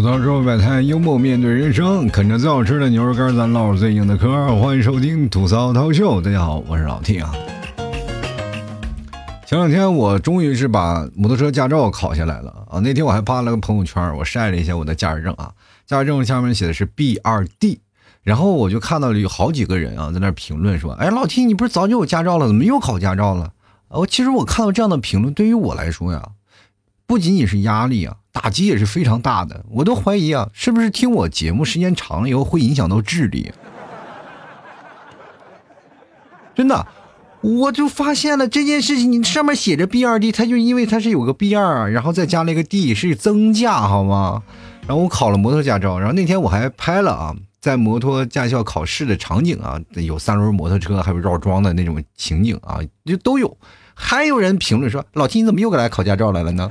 吐槽之后摆摊，幽默面对人生，啃着最好吃的牛肉干，咱唠最硬的嗑。欢迎收听吐槽涛秀，大家好，我是老 T 啊。前两天我终于是把摩托车驾照考下来了啊！那天我还发了个朋友圈，我晒了一下我的驾驶证啊，驾驶证下面写的是 B 二 D，然后我就看到了有好几个人啊在那评论说：“哎，老 T，你不是早就有驾照了，怎么又考驾照了？”啊，其实我看到这样的评论，对于我来说呀，不仅仅是压力啊。打击也是非常大的，我都怀疑啊，是不是听我节目时间长了以后会影响到智力？真的，我就发现了这件事情，你上面写着 B 二 D，它就因为它是有个 B 二，然后再加了一个 D，是增驾，好吗？然后我考了摩托驾照，然后那天我还拍了啊，在摩托驾校考试的场景啊，有三轮摩托车，还有绕桩的那种情景啊，就都有。还有人评论说：“老提你怎么又来考驾照来了呢？”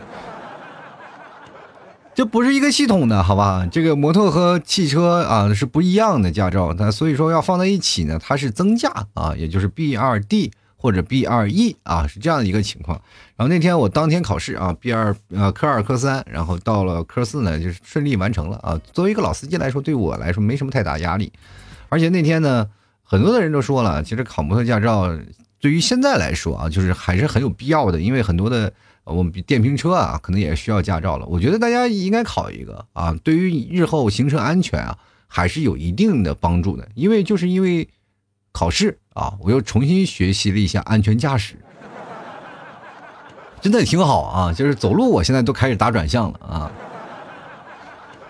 这不是一个系统的，好吧？这个摩托和汽车啊是不一样的驾照，它所以说要放在一起呢，它是增驾啊，也就是 B 二 D 或者 B 二 E 啊，是这样的一个情况。然后那天我当天考试啊，B 二呃科二科三，然后到了科四呢，就是顺利完成了啊。作为一个老司机来说，对我来说没什么太大压力。而且那天呢，很多的人都说了，其实考摩托驾照对于现在来说啊，就是还是很有必要的，因为很多的。我们电瓶车啊，可能也需要驾照了。我觉得大家应该考一个啊，对于日后行车安全啊，还是有一定的帮助的。因为就是因为考试啊，我又重新学习了一下安全驾驶，真的挺好啊。就是走路，我现在都开始打转向了啊。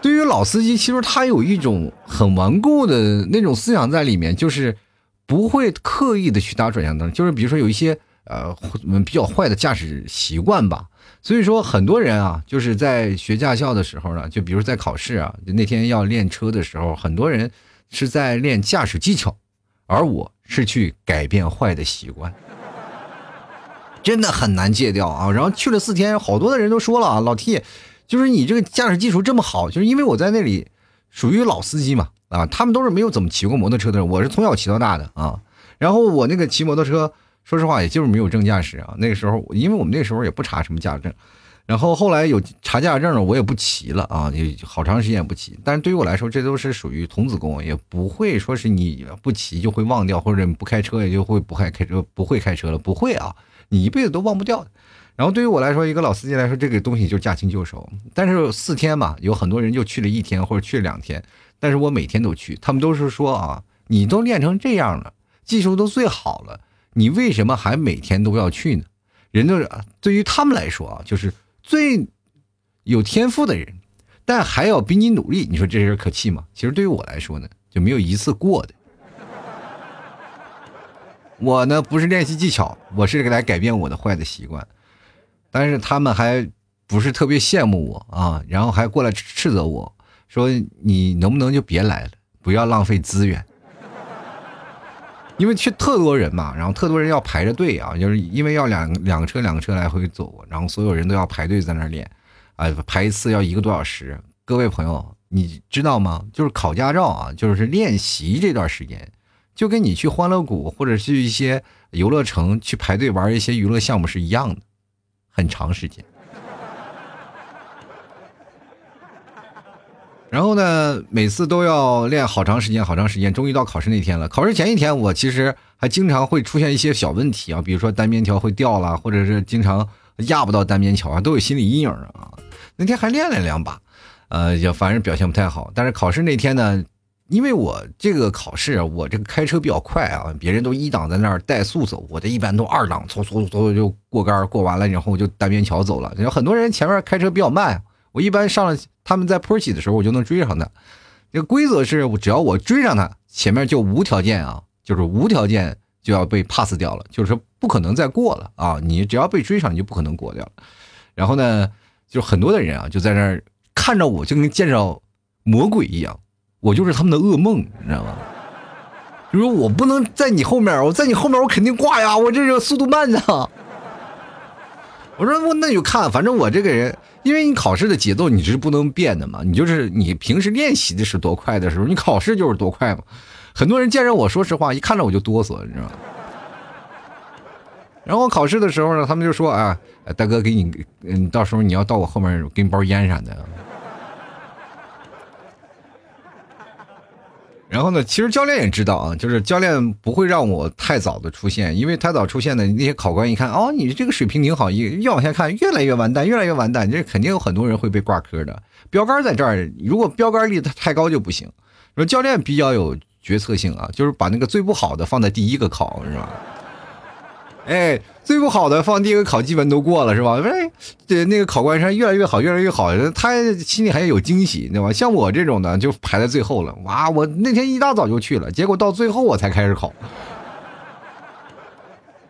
对于老司机，其实他有一种很顽固的那种思想在里面，就是不会刻意的去打转向灯，就是比如说有一些。呃，比较坏的驾驶习惯吧，所以说很多人啊，就是在学驾校的时候呢，就比如在考试啊，那天要练车的时候，很多人是在练驾驶技巧，而我是去改变坏的习惯，真的很难戒掉啊。然后去了四天，好多的人都说了啊，老 T，就是你这个驾驶技术这么好，就是因为我在那里属于老司机嘛，啊，他们都是没有怎么骑过摩托车的人，我是从小骑到大的啊，然后我那个骑摩托车。说实话，也就是没有证驾驶啊。那个时候，因为我们那时候也不查什么驾驶证，然后后来有查驾驶证了，我也不骑了啊，也好长时间也不骑。但是对于我来说，这都是属于童子功，也不会说是你不骑就会忘掉，或者不开车也就会不开开车不会开车了，不会啊，你一辈子都忘不掉的。然后对于我来说，一个老司机来说，这个东西就驾轻就熟。但是四天嘛，有很多人就去了一天或者去了两天，但是我每天都去，他们都是说啊，你都练成这样了，技术都最好了。你为什么还每天都要去呢？人都是对于他们来说啊，就是最有天赋的人，但还要比你努力。你说这人可气吗？其实对于我来说呢，就没有一次过的。我呢不是练习技巧，我是来改变我的坏的习惯。但是他们还不是特别羡慕我啊，然后还过来斥责我说：“你能不能就别来了，不要浪费资源。”因为去特多人嘛，然后特多人要排着队啊，就是因为要两两个车两个车来回走，然后所有人都要排队在那练，啊，排一次要一个多小时。各位朋友，你知道吗？就是考驾照啊，就是练习这段时间，就跟你去欢乐谷或者去一些游乐城去排队玩一些娱乐项目是一样的，很长时间。然后呢，每次都要练好长时间，好长时间，终于到考试那天了。考试前一天，我其实还经常会出现一些小问题啊，比如说单边桥会掉了，或者是经常压不到单边桥啊，都有心理阴影啊。那天还练了两把，呃，也反正表现不太好。但是考试那天呢，因为我这个考试，我这个开车比较快啊，别人都一档在那儿怠速走，我这一般都二档，嗖嗖嗖嗖就过杆过完了，然后就单边桥走了。有很多人前面开车比较慢。我一般上了，他们在坡起的时候，我就能追上他。这个规则是，只要我追上他，前面就无条件啊，就是无条件就要被 pass 掉了，就是不可能再过了啊！你只要被追上，你就不可能过掉了。然后呢，就很多的人啊，就在那儿看着我，就跟见着魔鬼一样，我就是他们的噩梦，你知道吗？就说我不能在你后面，我在你后面，我肯定挂呀！我这个速度慢呢。我说我那就看，反正我这个人。因为你考试的节奏你是不能变的嘛，你就是你平时练习的是多快的时候，你考试就是多快嘛。很多人见着我说实话，一看着我就哆嗦，你知道吗？然后我考试的时候呢，他们就说啊，大哥给你，嗯，到时候你要到我后面给你包烟啥的。然后呢，其实教练也知道啊，就是教练不会让我太早的出现，因为太早出现的那些考官一看，哦，你这个水平挺好，越越往下看越来越完蛋，越来越完蛋，这肯定有很多人会被挂科的。标杆在这儿，如果标杆立的太高就不行。说教练比较有决策性啊，就是把那个最不好的放在第一个考，是吧？哎，最不好的放第一个考，基本都过了，是吧？哎，对，那个考官说越来越好，越来越好，他心里还有惊喜，对吧？像我这种的就排在最后了。哇，我那天一大早就去了，结果到最后我才开始考。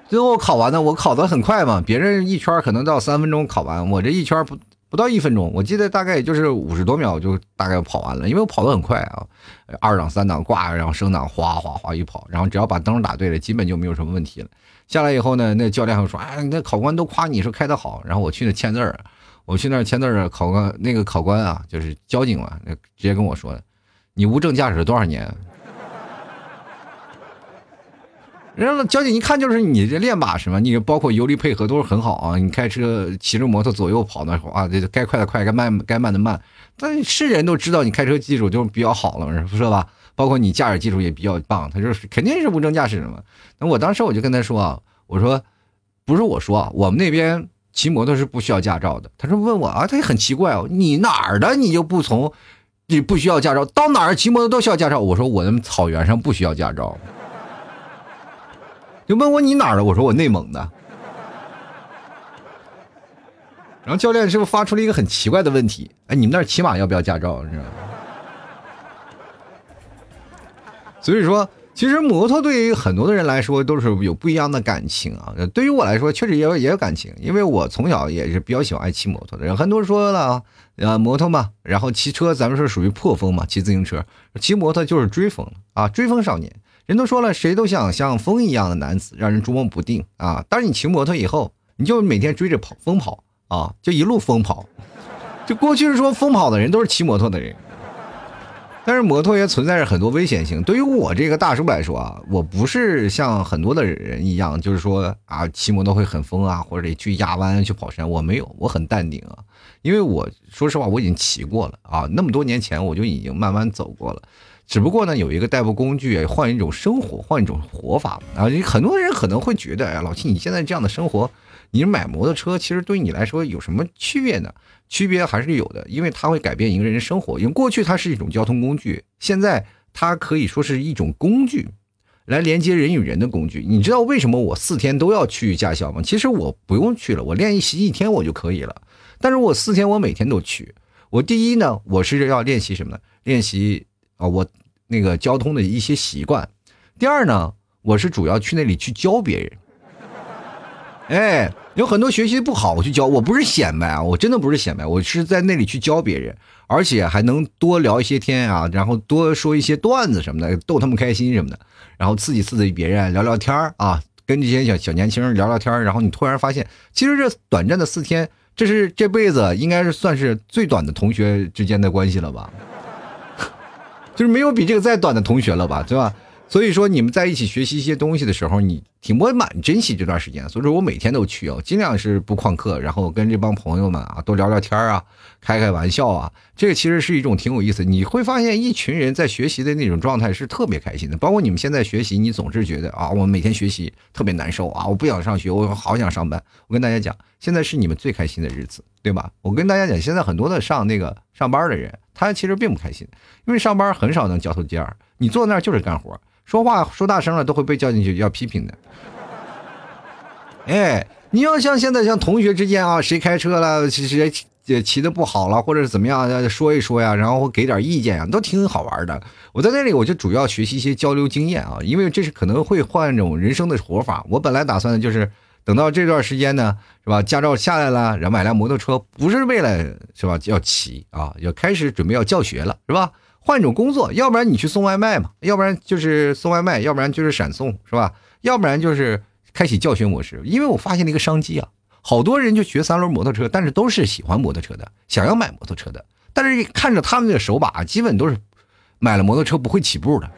最后考完呢，我考的很快嘛，别人一圈可能到三分钟考完，我这一圈不不到一分钟，我记得大概也就是五十多秒就大概跑完了，因为我跑的很快啊，二档三档挂，然后升档哗哗哗一跑，然后只要把灯打对了，基本就没有什么问题了。下来以后呢，那教练还说：“哎，那考官都夸你说开的好。”然后我去那签字儿，我去那签字儿，考官那个考官啊，就是交警嘛，直接跟我说的：“你无证驾驶多少年？”然后交警一看就是你这练把式嘛，你包括油离配合都是很好啊。你开车骑着摩托左右跑那会儿啊，这该快的快，该慢该慢的慢。但是人都知道你开车技术就比较好了，是吧？包括你驾驶技术也比较棒，他说肯定是无证驾驶嘛。那我当时我就跟他说啊，我说不是我说，我们那边骑摩托是不需要驾照的。他说问我啊，他也很奇怪哦，你哪儿的你就不从，你不需要驾照，到哪儿骑摩托都需要驾照。我说我们草原上不需要驾照。就问我你哪儿的，我说我内蒙的。然后教练是不是发出了一个很奇怪的问题？哎，你们那儿骑马要不要驾照？是吧？所以说，其实摩托对于很多的人来说都是有不一样的感情啊。对于我来说，确实也有也有感情，因为我从小也是比较喜欢骑摩托的人。很多人说了，啊，摩托嘛，然后骑车，咱们是属于破风嘛，骑自行车，骑摩托就是追风啊，追风少年。人都说了，谁都想像风一样的男子，让人捉摸不定啊。但是你骑摩托以后，你就每天追着跑，疯跑啊，就一路疯跑。就过去是说疯跑的人都是骑摩托的人。但是摩托也存在着很多危险性。对于我这个大叔来说啊，我不是像很多的人一样，就是说啊，骑摩托会很疯啊，或者得去压弯、去跑山。我没有，我很淡定啊，因为我说实话，我已经骑过了啊，那么多年前我就已经慢慢走过了。只不过呢，有一个代步工具，换一种生活，换一种活法啊。很多人可能会觉得，哎，老七，你现在这样的生活，你买摩托车，其实对你来说有什么区别呢？区别还是有的，因为它会改变一个人的生活。因为过去它是一种交通工具，现在它可以说是一种工具，来连接人与人的工具。你知道为什么我四天都要去驾校吗？其实我不用去了，我练习一天我就可以了。但是我四天我每天都去。我第一呢，我是要练习什么呢？练习啊，我那个交通的一些习惯。第二呢，我是主要去那里去教别人。哎。有很多学习不好，我去教，我不是显摆啊，我真的不是显摆，我是在那里去教别人，而且还能多聊一些天啊，然后多说一些段子什么的，逗他们开心什么的，然后刺激刺激别人，聊聊天啊，跟这些小小年轻人聊聊天然后你突然发现，其实这短暂的四天，这是这辈子应该是算是最短的同学之间的关系了吧？就是没有比这个再短的同学了吧，对吧？所以说，你们在一起学习一些东西的时候，你挺我蛮珍惜这段时间。所以说我每天都去哦，尽量是不旷课，然后跟这帮朋友们啊多聊聊天啊，开开玩笑啊。这个其实是一种挺有意思。你会发现，一群人在学习的那种状态是特别开心的。包括你们现在学习，你总是觉得啊，我每天学习特别难受啊，我不想上学，我好想上班。我跟大家讲，现在是你们最开心的日子，对吧？我跟大家讲，现在很多的上那个上班的人，他其实并不开心，因为上班很少能交头接耳，你坐那儿就是干活。说话说大声了都会被叫进去要批评的。哎，你要像现在像同学之间啊，谁开车了，谁谁骑骑的不好了，或者是怎么样，说一说呀，然后给点意见啊，都挺好玩的。我在那里我就主要学习一些交流经验啊，因为这是可能会换一种人生的活法。我本来打算的就是等到这段时间呢，是吧？驾照下来了，然后买辆摩托车，不是为了是吧？要骑啊，要开始准备要教学了，是吧？换种工作，要不然你去送外卖嘛，要不然就是送外卖，要不然就是闪送，是吧？要不然就是开启教学模式。因为我发现了一个商机啊，好多人就学三轮摩托车，但是都是喜欢摩托车的，想要买摩托车的，但是看着他们的手把，基本都是买了摩托车不会起步的，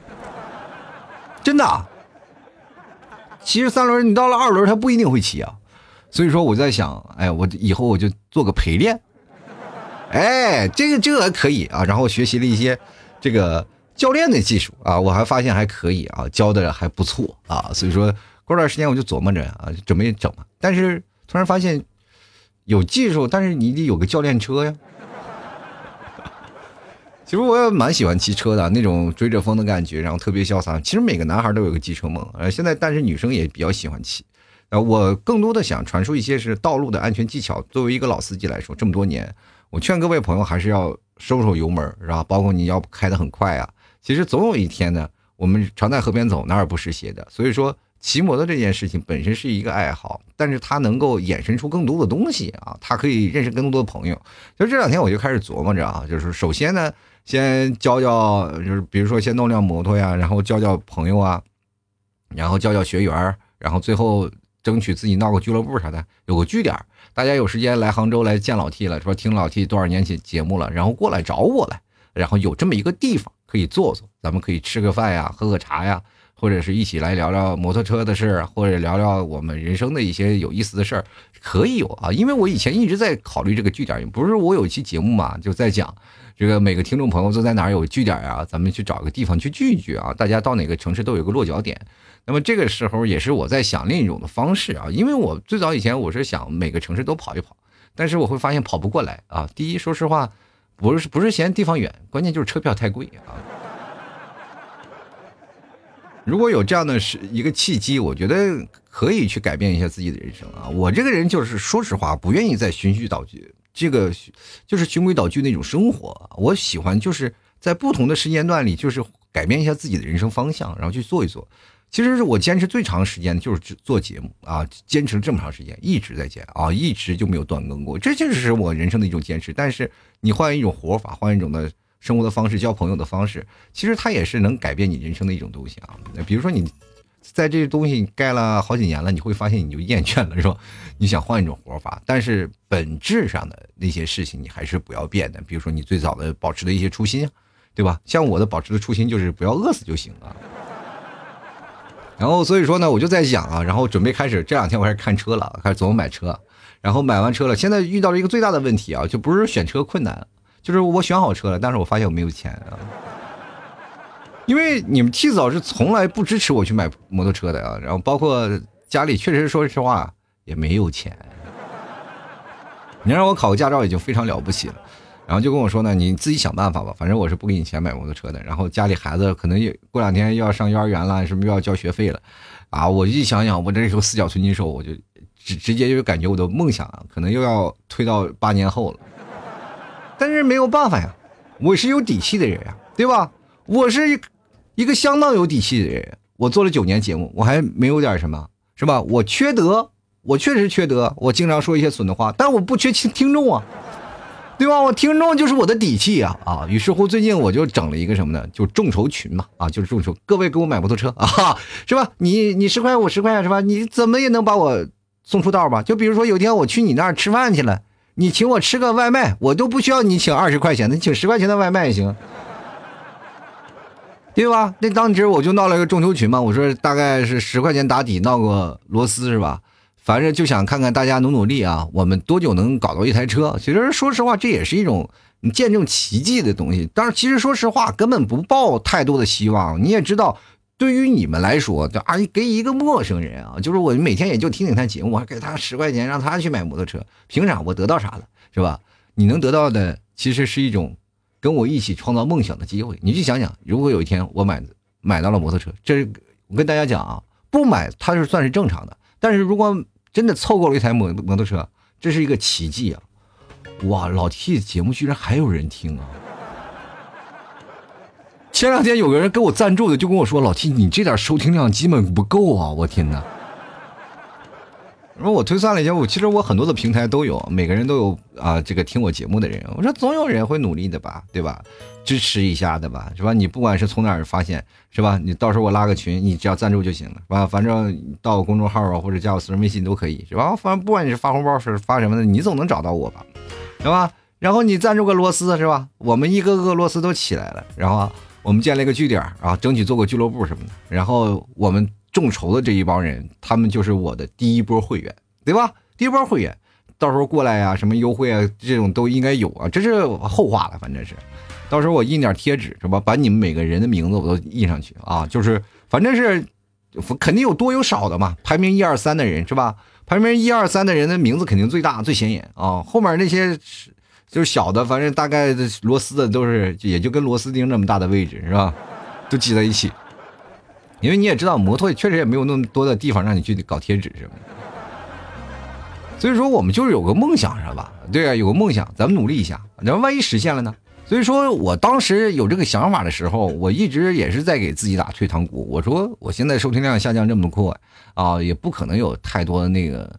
真的。其实三轮，你到了二轮，他不一定会骑啊。所以说我在想，哎，我以后我就做个陪练，哎，这个这个可以啊。然后学习了一些。这个教练的技术啊，我还发现还可以啊，教的还不错啊，所以说过段时间我就琢磨着啊，准备整嘛。但是突然发现有技术，但是你得有个教练车呀。其实我也蛮喜欢骑车的，那种追着风的感觉，然后特别潇洒。其实每个男孩都有个机车梦，呃，现在但是女生也比较喜欢骑。呃，我更多的想传输一些是道路的安全技巧。作为一个老司机来说，这么多年，我劝各位朋友还是要收收油门，是吧？包括你要开得很快啊。其实总有一天呢，我们常在河边走，哪儿不湿鞋的。所以说，骑摩托这件事情本身是一个爱好，但是它能够衍生出更多的东西啊，它可以认识更多的朋友。就这两天我就开始琢磨着啊，就是首先呢。先教教，就是比如说先弄辆摩托呀，然后教教朋友啊，然后教教学员，然后最后争取自己闹个俱乐部啥的，有个据点，大家有时间来杭州来见老 T 了，说听老 T 多少年节节目了，然后过来找我来，然后有这么一个地方可以坐坐，咱们可以吃个饭呀，喝个茶呀，或者是一起来聊聊摩托车的事儿，或者聊聊我们人生的一些有意思的事儿，可以有啊，因为我以前一直在考虑这个据点，不是我有一期节目嘛，就在讲。这个每个听众朋友都在哪儿有据点啊？咱们去找个地方去聚一聚啊！大家到哪个城市都有个落脚点。那么这个时候也是我在想另一种的方式啊，因为我最早以前我是想每个城市都跑一跑，但是我会发现跑不过来啊。第一，说实话，不是不是嫌地方远，关键就是车票太贵啊。如果有这样的是一个契机，我觉得可以去改变一下自己的人生啊。我这个人就是说实话，不愿意再循序蹈矩。这个就是循规蹈矩那种生活，我喜欢就是在不同的时间段里，就是改变一下自己的人生方向，然后去做一做。其实是我坚持最长时间的就是做节目啊，坚持了这么长时间，一直在坚啊，一直就没有断更过。这就是我人生的一种坚持。但是你换一种活法，换一种的生活的方式，交朋友的方式，其实它也是能改变你人生的一种东西啊。比如说你。在这东西盖了好几年了，你会发现你就厌倦了，是吧？你想换一种活法，但是本质上的那些事情你还是不要变的。比如说你最早的保持的一些初心，对吧？像我的保持的初心就是不要饿死就行了。然后所以说呢，我就在想啊，然后准备开始这两天我开始看车了，开始琢磨买车。然后买完车了，现在遇到了一个最大的问题啊，就不是选车困难，就是我选好车了，但是我发现我没有钱啊。因为你们 T 早是从来不支持我去买摩托车的啊，然后包括家里确实说实话也没有钱。你让我考个驾照已经非常了不起了，然后就跟我说呢，你自己想办法吧，反正我是不给你钱买摩托车的。然后家里孩子可能也过两天又要上幼儿园了，是不是又要交学费了？啊，我一想想，我这时候四脚寸金手，我就直 直接就感觉我的梦想啊，可能又要推到八年后了。但是没有办法呀，我是有底气的人呀，对吧？我是一个相当有底气的人，我做了九年节目，我还没有点什么，是吧？我缺德，我确实缺德，我经常说一些损的话，但我不缺听听众啊，对吧？我听众就是我的底气啊啊！于是乎，最近我就整了一个什么呢？就众筹群嘛啊，就是众筹，各位给我买摩托车啊，是吧？你你十块，我十块，是吧？你怎么也能把我送出道吧？就比如说有一天我去你那儿吃饭去了，你请我吃个外卖，我都不需要你请二十块钱的，你请十块钱的外卖也行。对吧？那当时我就闹了一个众筹群嘛，我说大概是十块钱打底，闹个螺丝是吧？反正就想看看大家努努力啊，我们多久能搞到一台车？其实说实话，这也是一种你见证奇迹的东西。但是其实说实话，根本不抱太多的希望。你也知道，对于你们来说，就啊，给一个陌生人啊，就是我每天也就听听他节目，还给他十块钱让他去买摩托车，凭啥？我得到啥了？是吧？你能得到的其实是一种。跟我一起创造梦想的机会，你去想想，如果有一天我买买到了摩托车，这我跟大家讲啊，不买它是算是正常的，但是如果真的凑够了一台摩摩托车，这是一个奇迹啊！哇，老 T 节目居然还有人听啊！前两天有个人给我赞助的，就跟我说，老 T 你这点收听量基本不够啊！我天哪！然后我推算了一下，我其实我很多的平台都有，每个人都有啊，这个听我节目的人。我说总有人会努力的吧，对吧？支持一下的吧，是吧？你不管是从哪儿发现，是吧？你到时候我拉个群，你只要赞助就行了，是吧？反正到我公众号啊，或者加我私人微信都可以，是吧？反正不管你是发红包是发什么的，你总能找到我吧，是吧？然后你赞助个螺丝，是吧？我们一个个螺丝都起来了，然后我们建了一个据点啊，争取做个俱乐部什么的，然后我们。众筹的这一帮人，他们就是我的第一波会员，对吧？第一波会员，到时候过来呀，什么优惠啊，这种都应该有啊，这是后话了，反正是，到时候我印点贴纸是吧，把你们每个人的名字我都印上去啊，就是反正是肯定有多有少的嘛，排名一二三的人是吧？排名一二三的人的名字肯定最大最显眼啊，后面那些就是小的，反正大概螺丝的都是也就跟螺丝钉那么大的位置是吧？都挤在一起，因为你也知道，摩托确实也没有那么多的地方让你去搞贴纸什么的。所以说，我们就是有个梦想，是吧？对啊，有个梦想，咱们努力一下，然后万一实现了呢？所以说我当时有这个想法的时候，我一直也是在给自己打退堂鼓。我说，我现在收听量下降这么快啊，也不可能有太多的那个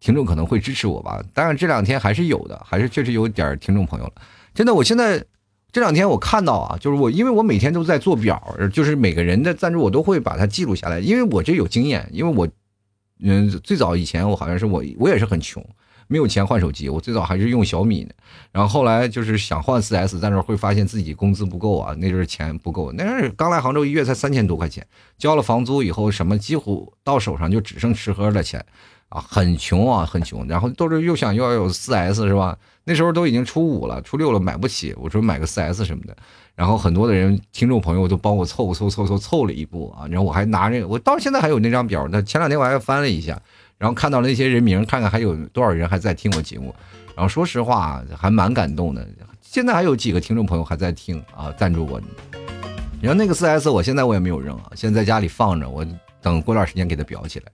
听众可能会支持我吧。当然这两天还是有的，还是确实有点听众朋友了。真的，我现在这两天我看到啊，就是我因为我每天都在做表，就是每个人的赞助我都会把它记录下来，因为我这有经验，因为我。嗯，最早以前我好像是我，我也是很穷，没有钱换手机。我最早还是用小米的，然后后来就是想换四 S，但是会发现自己工资不够啊，那阵钱不够。那刚来杭州，一月才三千多块钱，交了房租以后，什么几乎到手上就只剩吃喝的钱，啊，很穷啊，很穷。然后都是又想要有四 S 是吧？那时候都已经初五了，初六了，买不起。我说买个四 S 什么的。然后很多的人听众朋友都帮我凑凑凑凑凑了一步啊，然后我还拿着，我到现在还有那张表。那前两天我还翻了一下，然后看到了那些人名，看看还有多少人还在听我节目。然后说实话还蛮感动的。现在还有几个听众朋友还在听啊，赞助我。然后那个四 S 我现在我也没有扔啊，现在在家里放着，我等过段时间给它裱起来。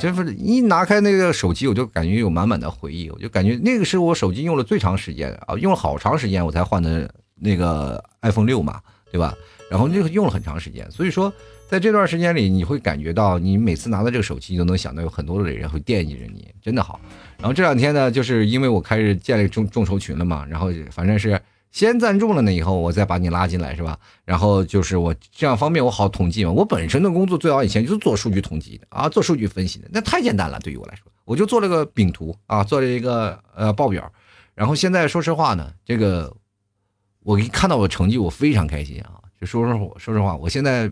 就是一拿开那个手机，我就感觉有满满的回忆，我就感觉那个是我手机用了最长时间啊，用了好长时间我才换的。那个 iPhone 六嘛，对吧？然后那个用了很长时间，所以说在这段时间里，你会感觉到你每次拿到这个手机，你都能想到有很多的人会惦记着你，真的好。然后这两天呢，就是因为我开始建立众众筹群了嘛，然后反正是先赞助了呢，以后我再把你拉进来，是吧？然后就是我这样方便我好统计嘛。我本身的工作最早以前就是做数据统计的啊，做数据分析的，那太简单了，对于我来说，我就做了个饼图啊，做了一个呃报表。然后现在说实话呢，这个。我一看到我成绩，我非常开心啊！就说说我说实话，我现在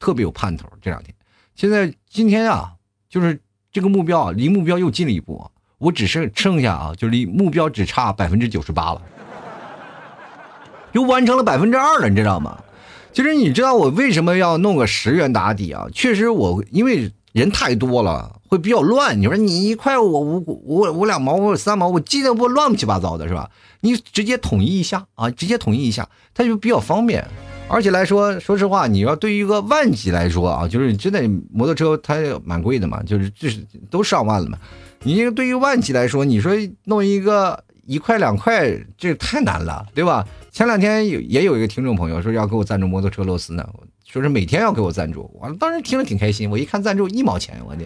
特别有盼头。这两天，现在今天啊，就是这个目标啊，离目标又近了一步。我只剩剩下啊，就离目标只差百分之九十八了，又完成了百分之二了，你知道吗？其实你知道我为什么要弄个十元打底啊？确实，我因为人太多了，会比较乱。你说你一块我五五五两毛，我三毛，我记得不乱七八糟的，是吧？你直接统一一下啊，直接统一一下，它就比较方便。而且来说，说实话，你要对于一个万级来说啊，就是真的摩托车它蛮贵的嘛，就是就是都上万了嘛。你这个对于万级来说，你说弄一个一块两块，这太难了，对吧？前两天有也有一个听众朋友说要给我赞助摩托车螺丝呢，说是每天要给我赞助，我当时听着挺开心。我一看赞助一毛钱，我的，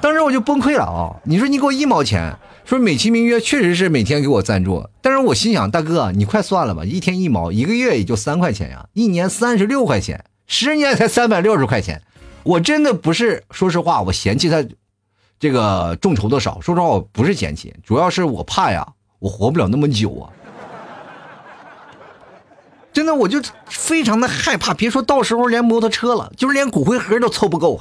当时我就崩溃了啊！你说你给我一毛钱。说美其名曰确实是每天给我赞助，但是我心想，大哥你快算了吧，一天一毛，一个月也就三块钱呀，一年三十六块钱，十年才三百六十块钱，我真的不是，说实话，我嫌弃他这个众筹的少，说实话我不是嫌弃，主要是我怕呀，我活不了那么久啊，真的我就非常的害怕，别说到时候连摩托车了，就是连骨灰盒都凑不够。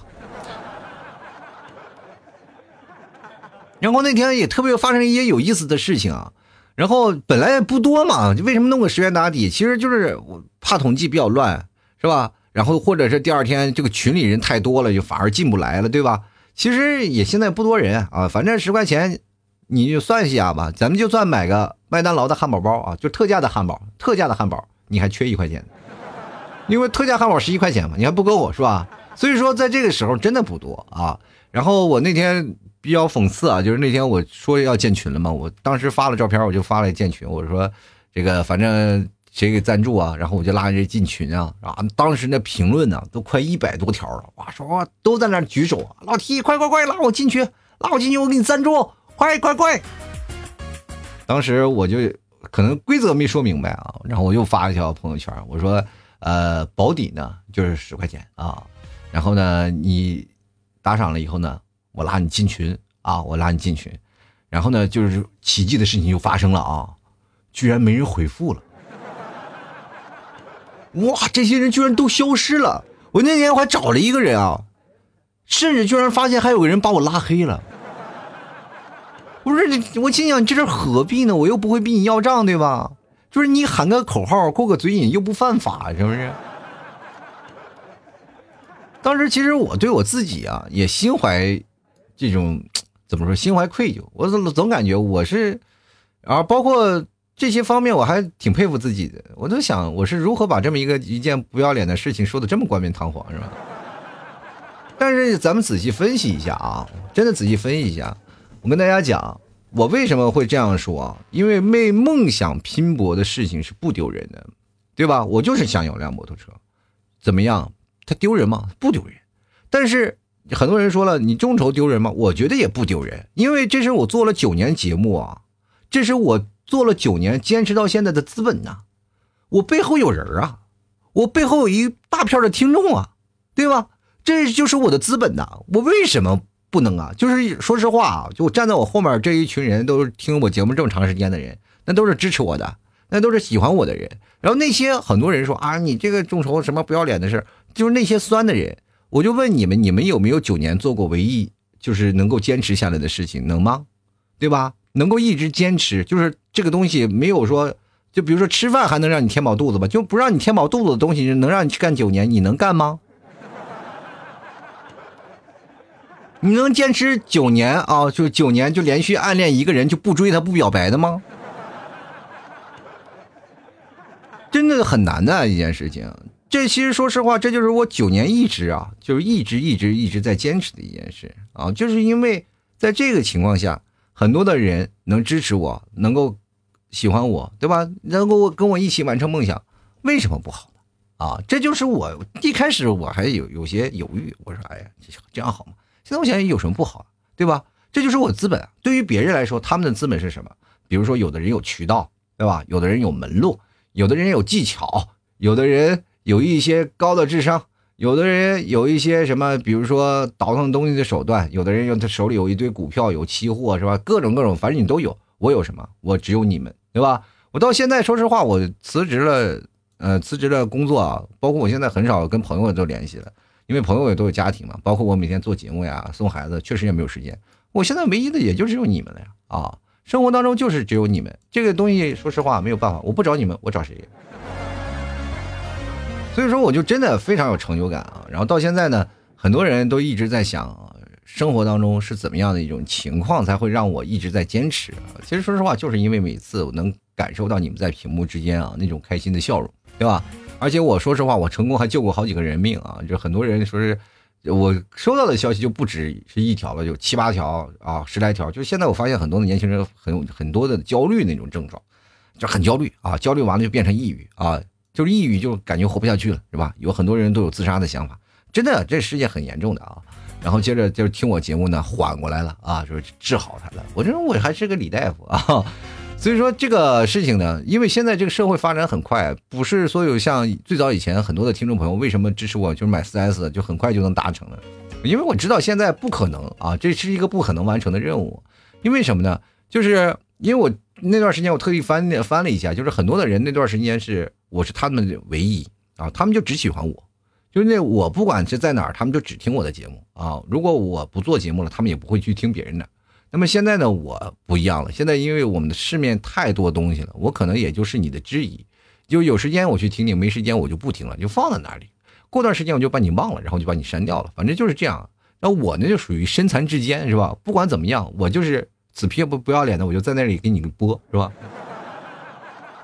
然后那天也特别发生一些有意思的事情啊，然后本来也不多嘛，就为什么弄个十元打底？其实就是我怕统计比较乱，是吧？然后或者是第二天这个群里人太多了，就反而进不来了，对吧？其实也现在不多人啊，反正十块钱你就算一下吧，咱们就算买个麦当劳的汉堡包啊，就特价的汉堡，特价的汉堡你还缺一块钱，因为特价汉堡十一块钱嘛，你还不够我是吧？所以说在这个时候真的不多啊。然后我那天。比较讽刺啊，就是那天我说要建群了嘛，我当时发了照片，我就发了建群，我说这个反正谁给赞助啊，然后我就拉人进群啊，啊，当时那评论呢都快一百多条了，哇，说都在那举手，老 T 快快快拉我进去，拉我进去，我给你赞助，快快快！当时我就可能规则没说明白啊，然后我又发一条朋友圈，我说呃保底呢就是十块钱啊，然后呢你打赏了以后呢。我拉你进群啊！我拉你进群，然后呢，就是奇迹的事情就发生了啊！居然没人回复了！哇，这些人居然都消失了！我那天我还找了一个人啊，甚至居然发现还有个人把我拉黑了！不是，我心想这是何必呢？我又不会逼你要账，对吧？就是你喊个口号，过个嘴瘾，又不犯法，是不是？当时其实我对我自己啊，也心怀这种怎么说，心怀愧疚。我总总感觉我是，啊，包括这些方面，我还挺佩服自己的。我都想，我是如何把这么一个一件不要脸的事情说的这么冠冕堂皇，是吧？但是咱们仔细分析一下啊，真的仔细分析一下。我跟大家讲，我为什么会这样说啊？因为为梦想拼搏的事情是不丢人的，对吧？我就是想有辆摩托车，怎么样？它丢人吗？不丢人。但是很多人说了，你众筹丢人吗？我觉得也不丢人，因为这是我做了九年节目啊，这是我做了九年坚持到现在的资本呐。我背后有人啊，我背后有一大片的听众啊，对吧？这就是我的资本呐。我为什么？不能啊，就是说实话啊，就站在我后面这一群人，都是听我节目这么长时间的人，那都是支持我的，那都是喜欢我的人。然后那些很多人说啊，你这个众筹什么不要脸的事就是那些酸的人。我就问你们，你们有没有九年做过唯一就是能够坚持下来的事情，能吗？对吧？能够一直坚持，就是这个东西没有说，就比如说吃饭还能让你填饱肚子吧，就不让你填饱肚子的东西，能让你去干九年，你能干吗？你能坚持九年啊？就九年就连续暗恋一个人就不追他不表白的吗？真的很难的一件事情。这其实说实话，这就是我九年一直啊，就是一直一直一直在坚持的一件事啊。就是因为在这个情况下，很多的人能支持我，能够喜欢我，对吧？能够跟我一起完成梦想，为什么不好呢？啊，这就是我一开始我还有有些犹豫，我说哎呀，这样好吗？现在我想有什么不好，对吧？这就是我资本。对于别人来说，他们的资本是什么？比如说，有的人有渠道，对吧？有的人有门路，有的人有技巧，有的人有一些高的智商，有的人有一些什么，比如说倒腾东西的手段，有的人用他手里有一堆股票，有期货，是吧？各种各种，反正你都有。我有什么？我只有你们，对吧？我到现在，说实话，我辞职了，呃，辞职了工作啊，包括我现在很少跟朋友都联系了。因为朋友也都有家庭嘛，包括我每天做节目呀、送孩子，确实也没有时间。我现在唯一的也就只有你们了呀！啊，生活当中就是只有你们这个东西，说实话没有办法，我不找你们，我找谁？所以说，我就真的非常有成就感啊！然后到现在呢，很多人都一直在想，生活当中是怎么样的一种情况才会让我一直在坚持？其实说实话，就是因为每次我能感受到你们在屏幕之间啊那种开心的笑容，对吧？而且我说实话，我成功还救过好几个人命啊！就很多人说是，我收到的消息就不止是一条了，有七八条啊，十来条。就现在我发现很多的年轻人很很多的焦虑那种症状，就很焦虑啊，焦虑完了就变成抑郁啊，就是抑郁就感觉活不下去了，是吧？有很多人都有自杀的想法，真的这世界很严重的啊。然后接着就是听我节目呢，缓过来了啊，就是治好他了。我认为我还是个李大夫啊。所以说这个事情呢，因为现在这个社会发展很快，不是所有像最早以前很多的听众朋友为什么支持我，就是买四 S 就很快就能达成了，因为我知道现在不可能啊，这是一个不可能完成的任务。因为什么呢？就是因为我那段时间我特意翻翻了一下，就是很多的人那段时间是我是他们的唯一啊，他们就只喜欢我，就是那我不管是在哪儿，他们就只听我的节目啊。如果我不做节目了，他们也不会去听别人的。那么现在呢，我不一样了。现在因为我们的市面太多东西了，我可能也就是你的知己，就有时间我去听听，没时间我就不听了，就放在那里。过段时间我就把你忘了，然后就把你删掉了。反正就是这样。那我呢就属于身残志坚，是吧？不管怎么样，我就是死皮不不要脸的，我就在那里给你播，是吧？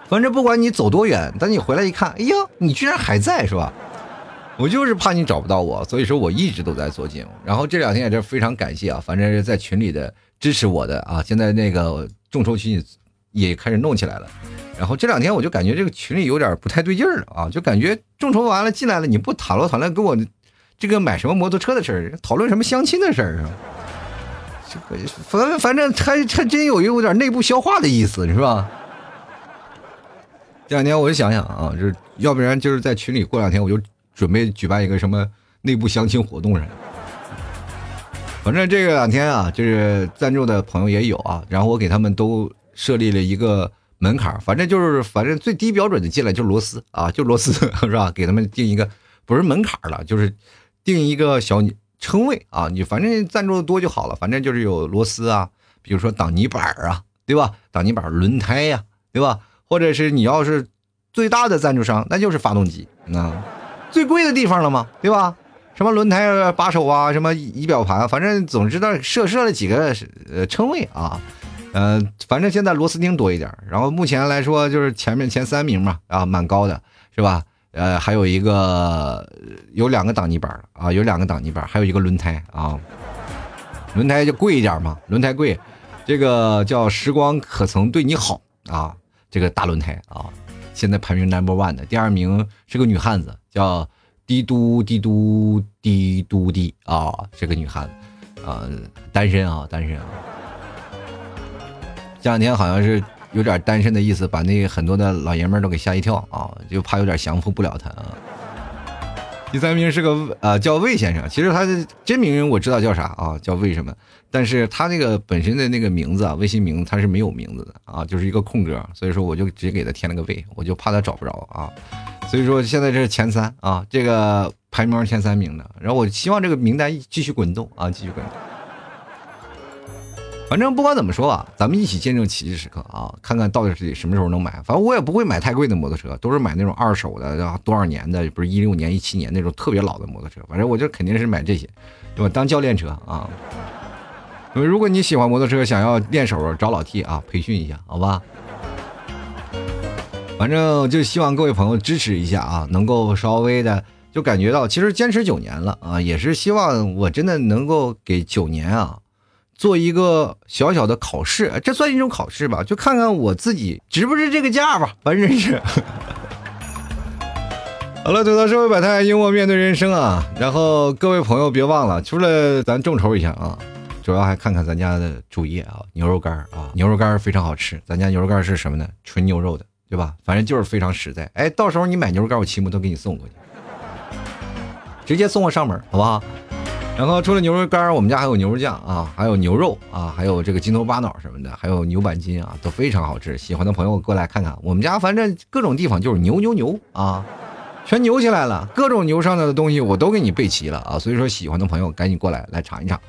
反正不管你走多远，等你回来一看，哎呀，你居然还在，是吧？我就是怕你找不到我，所以说我一直都在做节目。然后这两天也是非常感谢啊，反正是在群里的。支持我的啊！现在那个众筹群也开始弄起来了，然后这两天我就感觉这个群里有点不太对劲儿了啊，就感觉众筹完了进来了，你不讨论讨论跟我这个买什么摩托车的事儿，讨论什么相亲的事儿是吧？这个反反正还还真有有点内部消化的意思是吧？这两天我就想想啊，就是要不然就是在群里过两天我就准备举办一个什么内部相亲活动什么。反正这个两天啊，就是赞助的朋友也有啊，然后我给他们都设立了一个门槛，反正就是反正最低标准的进来就是螺丝啊，就螺丝 是吧？给他们定一个不是门槛了，就是定一个小称谓啊，你反正赞助的多就好了，反正就是有螺丝啊、比如说挡泥板啊，对吧？挡泥板、轮胎呀，对吧？或者是你要是最大的赞助商，那就是发动机，那最贵的地方了嘛，对吧？什么轮胎把手啊，什么仪表盘，反正总之呢设设了几个呃称谓啊，呃，反正现在螺丝钉多一点。然后目前来说就是前面前三名嘛，啊，蛮高的，是吧？呃，还有一个有两个挡泥板啊，有两个挡泥板，还有一个轮胎啊，轮胎就贵一点嘛，轮胎贵，这个叫时光可曾对你好啊，这个大轮胎啊，现在排名 number one 的，第二名是个女汉子，叫。滴嘟滴嘟滴嘟滴啊，这个女汉子啊，单身啊，单身啊。这两天好像是有点单身的意思，把那很多的老爷们都给吓一跳啊，就怕有点降服不了他啊。第三名是个呃叫魏先生，其实他的真名我知道叫啥啊，叫魏什么，但是他那个本身的那个名字啊，微信名他是没有名字的啊，就是一个空格，所以说我就直接给他添了个魏，我就怕他找不着啊。所以说现在这是前三啊，这个排名前三名的，然后我希望这个名单继续滚动啊，继续滚动。反正不管怎么说啊，咱们一起见证奇迹时刻啊，看看到底是什么时候能买。反正我也不会买太贵的摩托车，都是买那种二手的，多少年的，不是一六年、一七年那种特别老的摩托车。反正我就肯定是买这些，对吧？当教练车啊。如果你喜欢摩托车，想要练手，找老 T 啊，培训一下，好吧？反正就希望各位朋友支持一下啊，能够稍微的就感觉到，其实坚持九年了啊，也是希望我真的能够给九年啊做一个小小的考试，这算一种考试吧，就看看我自己值不值这个价吧，反正是。好了，走到社会百态，幽默面对人生啊。然后各位朋友别忘了，除了咱众筹一下啊，主要还看看咱家的主页啊，牛肉干啊，牛肉干非常好吃，咱家牛肉干是什么呢？纯牛肉的。对吧？反正就是非常实在。哎，到时候你买牛肉干，我骑摩托给你送过去，直接送我上门，好不好？然后除了牛肉干，我们家还有牛肉酱啊，还有牛肉啊，还有这个筋头巴脑什么的，还有牛板筋啊，都非常好吃。喜欢的朋友过来看看，我们家反正各种地方就是牛牛牛啊，全牛起来了，各种牛上的东西我都给你备齐了啊。所以说，喜欢的朋友赶紧过来来尝一尝。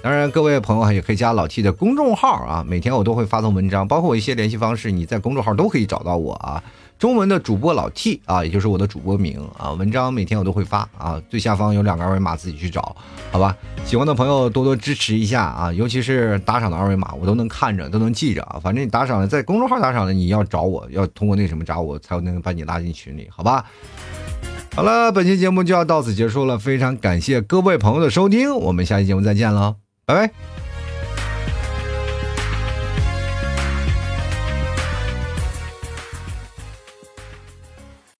当然，各位朋友也可以加老 T 的公众号啊，每天我都会发送文章，包括我一些联系方式，你在公众号都可以找到我啊。中文的主播老 T 啊，也就是我的主播名啊，文章每天我都会发啊。最下方有两个二维码，自己去找，好吧？喜欢的朋友多多支持一下啊，尤其是打赏的二维码，我都能看着，都能记着啊。反正你打赏了，在公众号打赏的，你要找我要通过那什么找我，才能把你拉进群里，好吧？好了，本期节目就要到此结束了，非常感谢各位朋友的收听，我们下期节目再见了。拜拜。